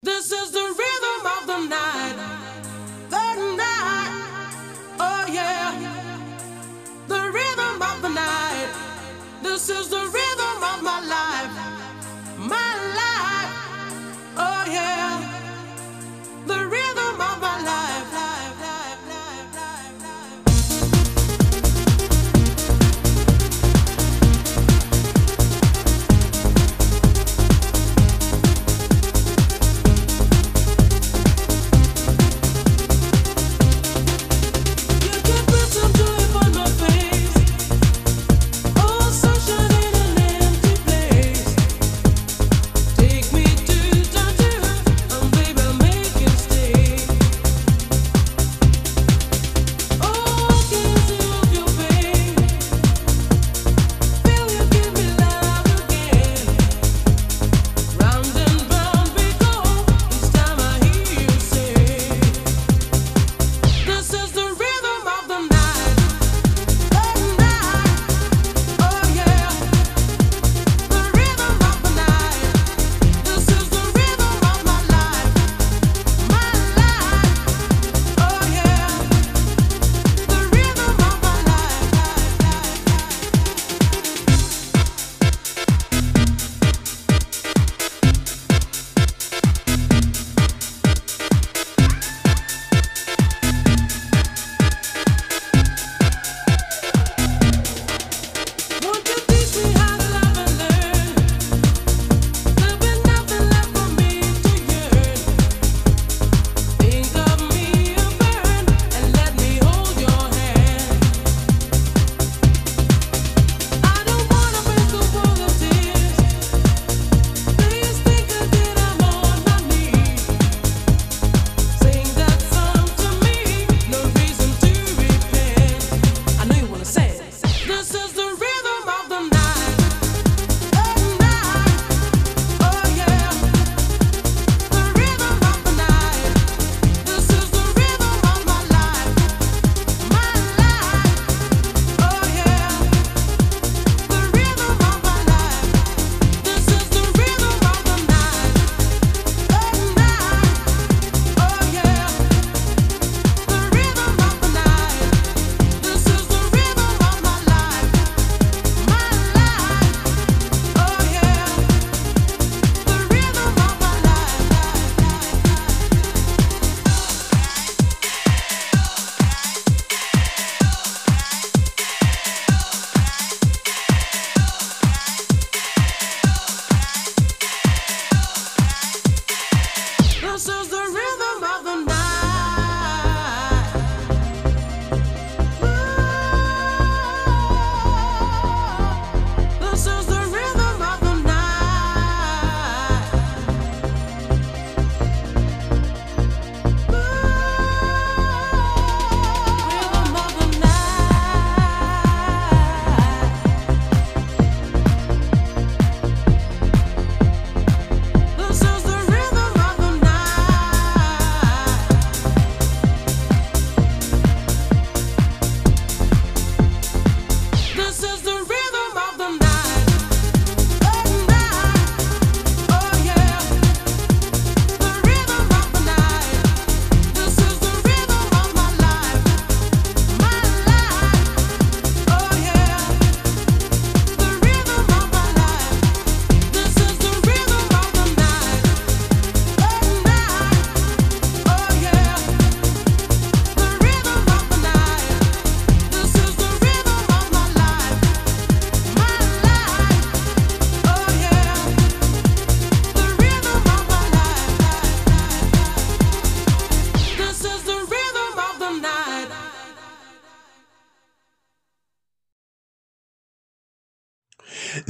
This is the rhythm of the night. The night. Oh, yeah. The rhythm of the night. This is the rhythm of my life.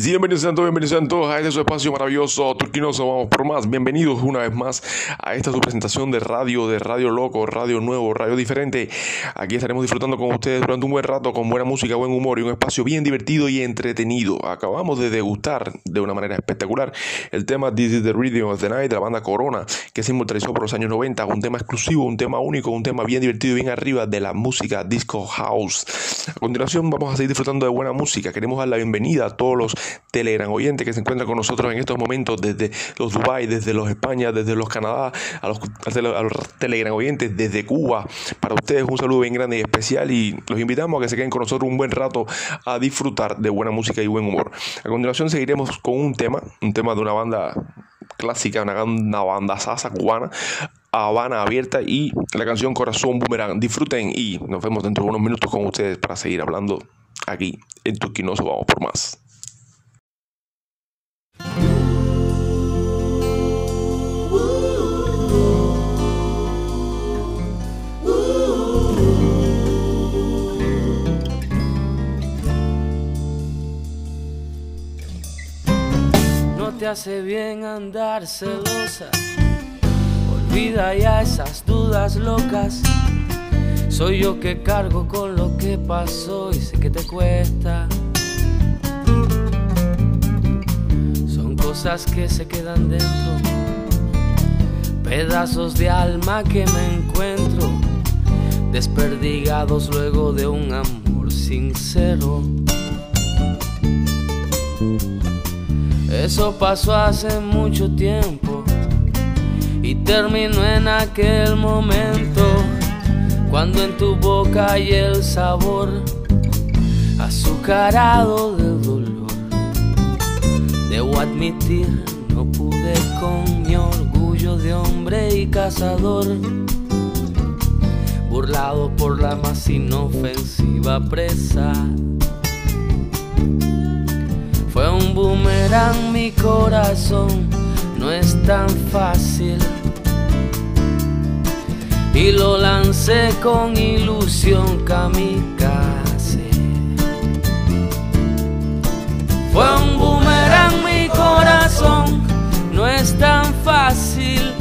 Bienvenidos a todos, bienvenidos a todos a este su espacio maravilloso turquinoso, vamos por más. Bienvenidos una vez más a esta su presentación de radio, de radio loco, radio nuevo, radio diferente. Aquí estaremos disfrutando con ustedes durante un buen rato, con buena música, buen humor y un espacio bien divertido y entretenido. Acabamos de degustar de una manera espectacular el tema This is the Rhythm of the Night de la banda Corona, que se inmortalizó por los años 90, un tema exclusivo, un tema único, un tema bien divertido y bien arriba de la música disco house. A continuación vamos a seguir disfrutando de buena música. Queremos dar la bienvenida a todos los Telegram oyentes que se encuentran con nosotros en estos momentos desde los Dubai, desde los España, desde los Canadá, a los, a los Telegram oyentes desde Cuba. Para ustedes un saludo bien grande y especial y los invitamos a que se queden con nosotros un buen rato a disfrutar de buena música y buen humor. A continuación seguiremos con un tema, un tema de una banda clásica, una, una banda sasa cubana, Habana Abierta y la canción Corazón Boomerang. Disfruten y nos vemos dentro de unos minutos con ustedes para seguir hablando aquí en Turquinoso. Vamos por más. No te hace bien andar celosa. Olvida ya esas dudas locas. Soy yo que cargo con lo que pasó y sé que te cuesta. Cosas que se quedan dentro. Pedazos de alma que me encuentro. Desperdigados luego de un amor sincero. Eso pasó hace mucho tiempo y terminó en aquel momento cuando en tu boca hay el sabor azucarado dolor. Debo admitir, no pude con mi orgullo de hombre y cazador, burlado por la más inofensiva presa. Fue un boomerang mi corazón, no es tan fácil. Y lo lancé con ilusión kamikaze. Mi corazón, no es tan fácil.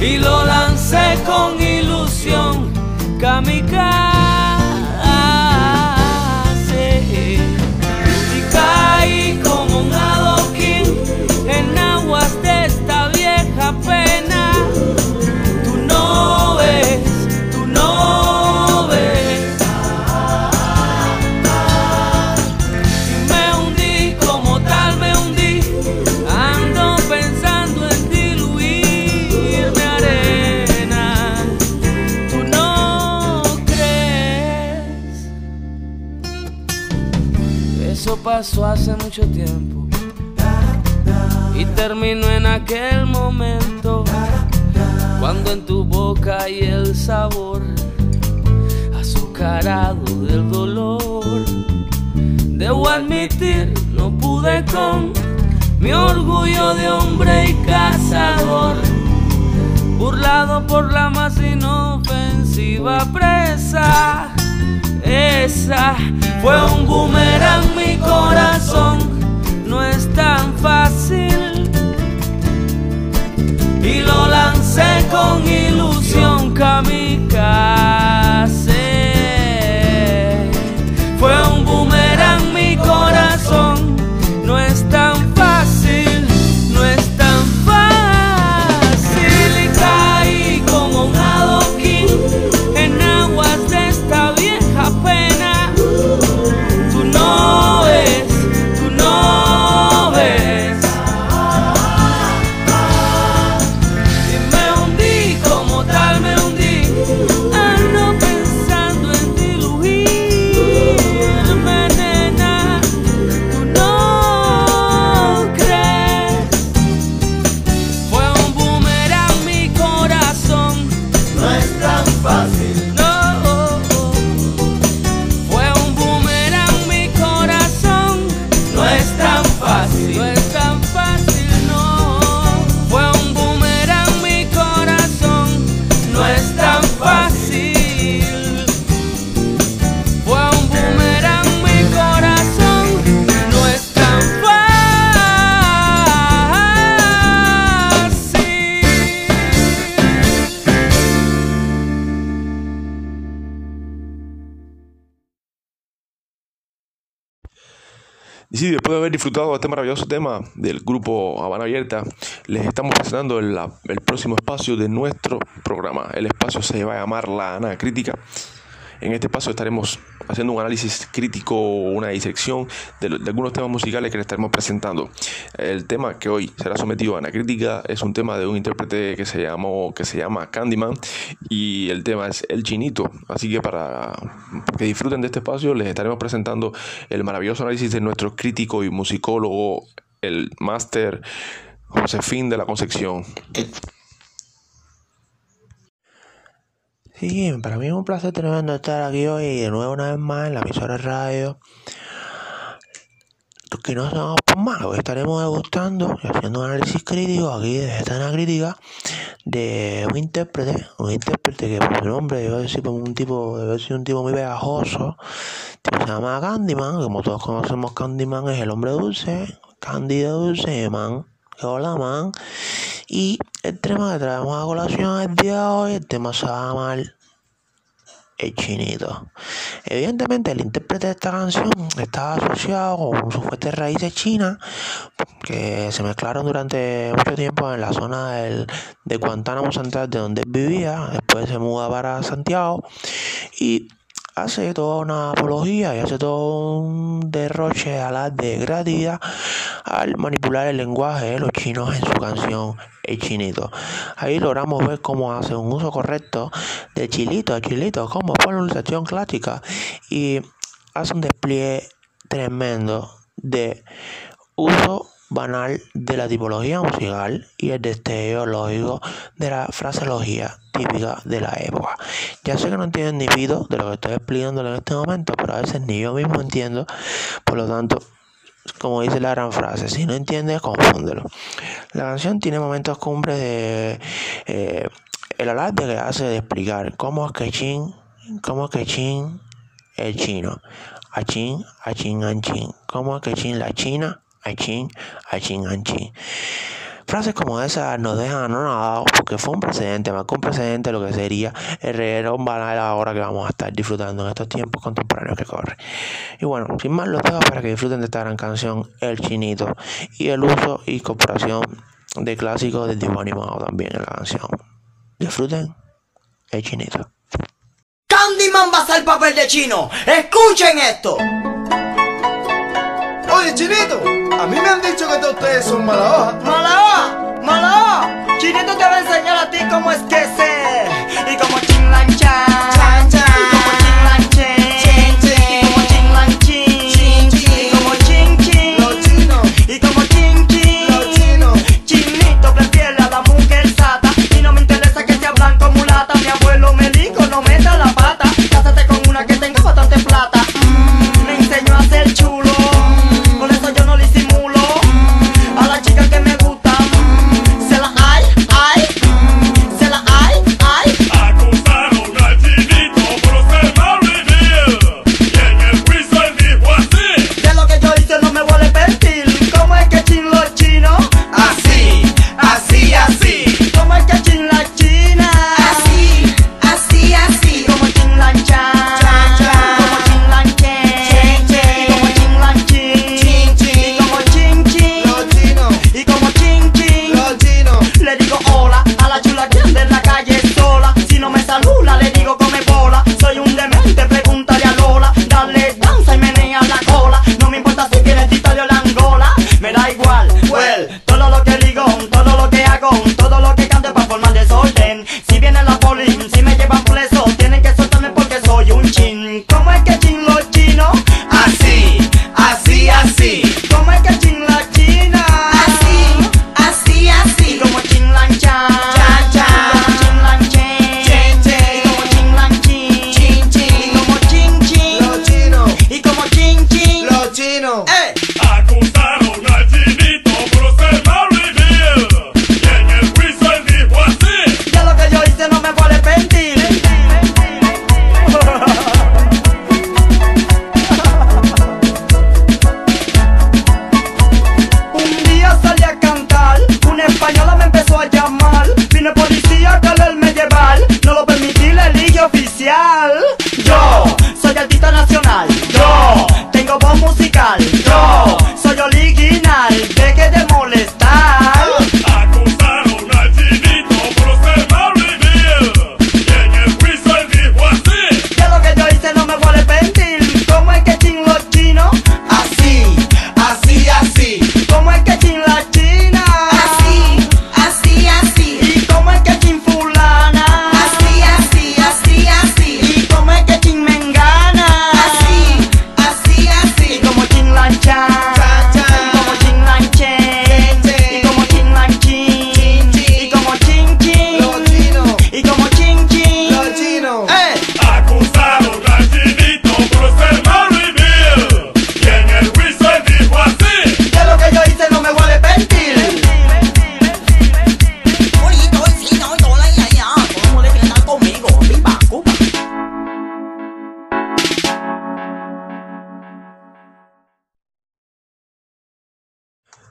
Y lo lancé con ilusión kamikaze. Y caí como un hace mucho tiempo y terminó en aquel momento cuando en tu boca hay el sabor azucarado del dolor. Debo admitir, no pude con mi orgullo de hombre y cazador, burlado por la más inofensiva presa. Esa fue un boomerang después de haber disfrutado de este maravilloso tema del grupo Habana Abierta, les estamos presentando el, el próximo espacio de nuestro programa. El espacio se va a llamar La Ana Crítica. En este paso estaremos haciendo un análisis crítico, una disección de, algunos temas musicales que les estaremos presentando. El tema que hoy será sometido a una crítica es un tema de un intérprete que se llamó que se llama Candyman y el tema es El Chinito. Así que para que disfruten de este espacio les estaremos presentando el maravilloso análisis de nuestro crítico y musicólogo, el máster Josefín de la Concepción. Sí, para mí es un placer tremendo estar aquí hoy de nuevo una vez más en la emisora radio. Que no se vamos por más, hoy estaremos degustando y haciendo un análisis crítico aquí de esta crítica de un intérprete, un intérprete que por su nombre debe decir un tipo, debe ser un tipo muy pegajoso, tipo se llama Candyman, como todos conocemos Candyman es el hombre dulce, Cándido Dulce, man, que hola man. Y el tema que traemos a colación el día de hoy, el tema se va a El Chinito. Evidentemente el intérprete de esta canción estaba asociado con sus fuertes raíces chinas que se mezclaron durante mucho tiempo en la zona del, de Guantánamo Central de donde vivía, después se muda para Santiago y hace toda una apología y hace todo un derroche a la de creatividad al manipular el lenguaje de los chinos en su canción El Chinito. Ahí logramos ver cómo hace un uso correcto de chilito, chilito, como pronunciación clásica y hace un despliegue tremendo de uso banal de la tipología musical y el destello lógico de la fraseología típica de la época. Ya sé que no entienden ni pito de lo que estoy explicando en este momento, pero a veces ni yo mismo entiendo, por lo tanto, como dice la gran frase, si no entiendes, confúndelo. La canción tiene momentos cumbres de eh, el alarde que hace de explicar cómo es que Chin, cómo es que Chin el chino, a Chin, a Chin, an Chin, cómo es que Chin la China, a Chin, a Chin, an Chin. Frases como esas nos dejan anonadados porque fue un precedente, más que un precedente de lo que sería el reggaetón banal ahora que vamos a estar disfrutando en estos tiempos contemporáneos que corren. Y bueno, sin más los dejo para que disfruten de esta gran canción, El Chinito, y el uso y incorporación de clásicos del dibujo animado también en la canción. Disfruten El Chinito. Candyman va a hacer papel de chino. Escuchen esto. Oye, Chinito, a mí me han dicho que todos ustedes son mala hoja. Mala hoja, mala hoja. Chinito te va a enseñar a ti cómo es que se. Y como chin lan chan.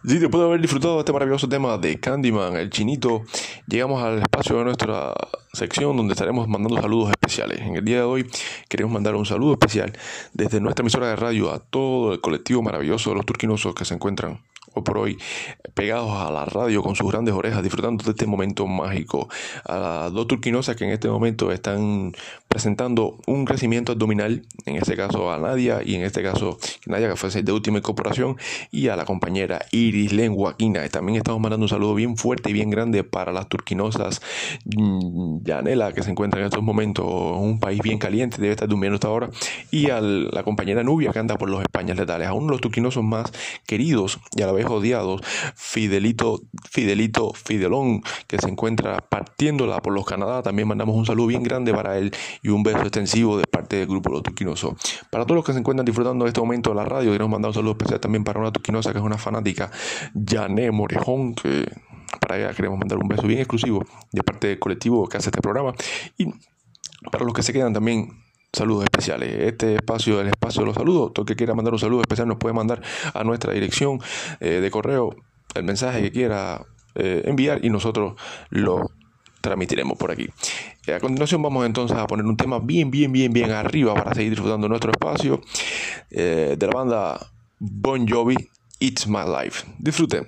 Sí, después de haber disfrutado de este maravilloso tema de Candyman, el chinito, llegamos al espacio de nuestra sección donde estaremos mandando saludos especiales. En el día de hoy queremos mandar un saludo especial desde nuestra emisora de radio a todo el colectivo maravilloso de los turquinosos que se encuentran por hoy pegados a la radio con sus grandes orejas, disfrutando de este momento mágico. A las dos turquinosas que en este momento están presentando un crecimiento abdominal, en este caso a Nadia y en este caso Nadia que fue de última incorporación y a la compañera Iris Lenguaquina. También estamos mandando un saludo bien fuerte y bien grande para las turquinosas mm, Yanela que se encuentra en estos momentos en un país bien caliente, debe estar durmiendo hasta ahora, y a la compañera Nubia que anda por los Españas letales, a uno de los turquinosos más queridos y a la vez odiados, Fidelito, Fidelito, Fidelón, que se encuentra partiéndola por los Canadá. También mandamos un saludo bien grande para él y un beso extensivo de parte del grupo Los Turquinosos. Para todos los que se encuentran disfrutando de este momento de la radio, queremos mandar un saludo especial también para una turquinosa que es una fanática, Jané Morejón, que para ella queremos mandar un beso bien exclusivo de parte del colectivo que hace este programa. Y para los que se quedan también saludos especiales. Este espacio, el espacio de los saludos, todo el que quiera mandar un saludo especial nos puede mandar a nuestra dirección eh, de correo el mensaje que quiera eh, enviar y nosotros lo transmitiremos por aquí. Eh, a continuación vamos entonces a poner un tema bien, bien, bien, bien arriba para seguir disfrutando nuestro espacio de la banda Bon Jovi, It's My Life. Disfruten.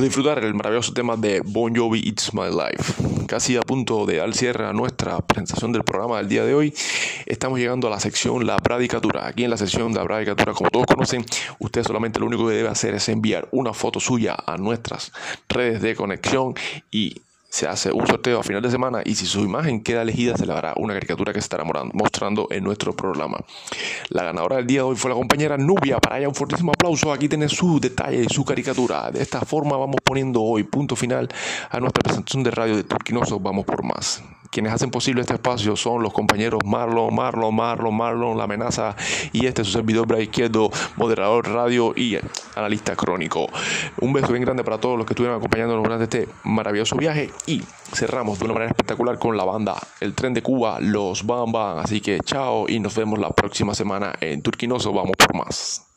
disfrutar el maravilloso tema de Bon Jovi It's My Life. Casi a punto de dar cierre a nuestra presentación del programa del día de hoy, estamos llegando a la sección La Pradicatura. Aquí en la sección de La Pradicatura, como todos conocen, usted solamente lo único que debe hacer es enviar una foto suya a nuestras redes de conexión y se hace un sorteo a final de semana y si su imagen queda elegida se le hará una caricatura que se estará mostrando en nuestro programa. La ganadora del día de hoy fue la compañera Nubia. Para ella un fortísimo aplauso. Aquí tiene su detalle y su caricatura. De esta forma vamos poniendo hoy punto final a nuestra presentación de radio de Turquinoso. Vamos por más. Quienes hacen posible este espacio son los compañeros Marlon, Marlon, Marlon, Marlon, La Amenaza y este su servidor Bra Izquierdo, moderador radio y analista crónico. Un beso bien grande para todos los que estuvieron acompañándonos durante este maravilloso viaje y cerramos de una manera espectacular con la banda El Tren de Cuba, Los Bam Bam. Así que chao y nos vemos la próxima semana en Turquinoso. Vamos por más.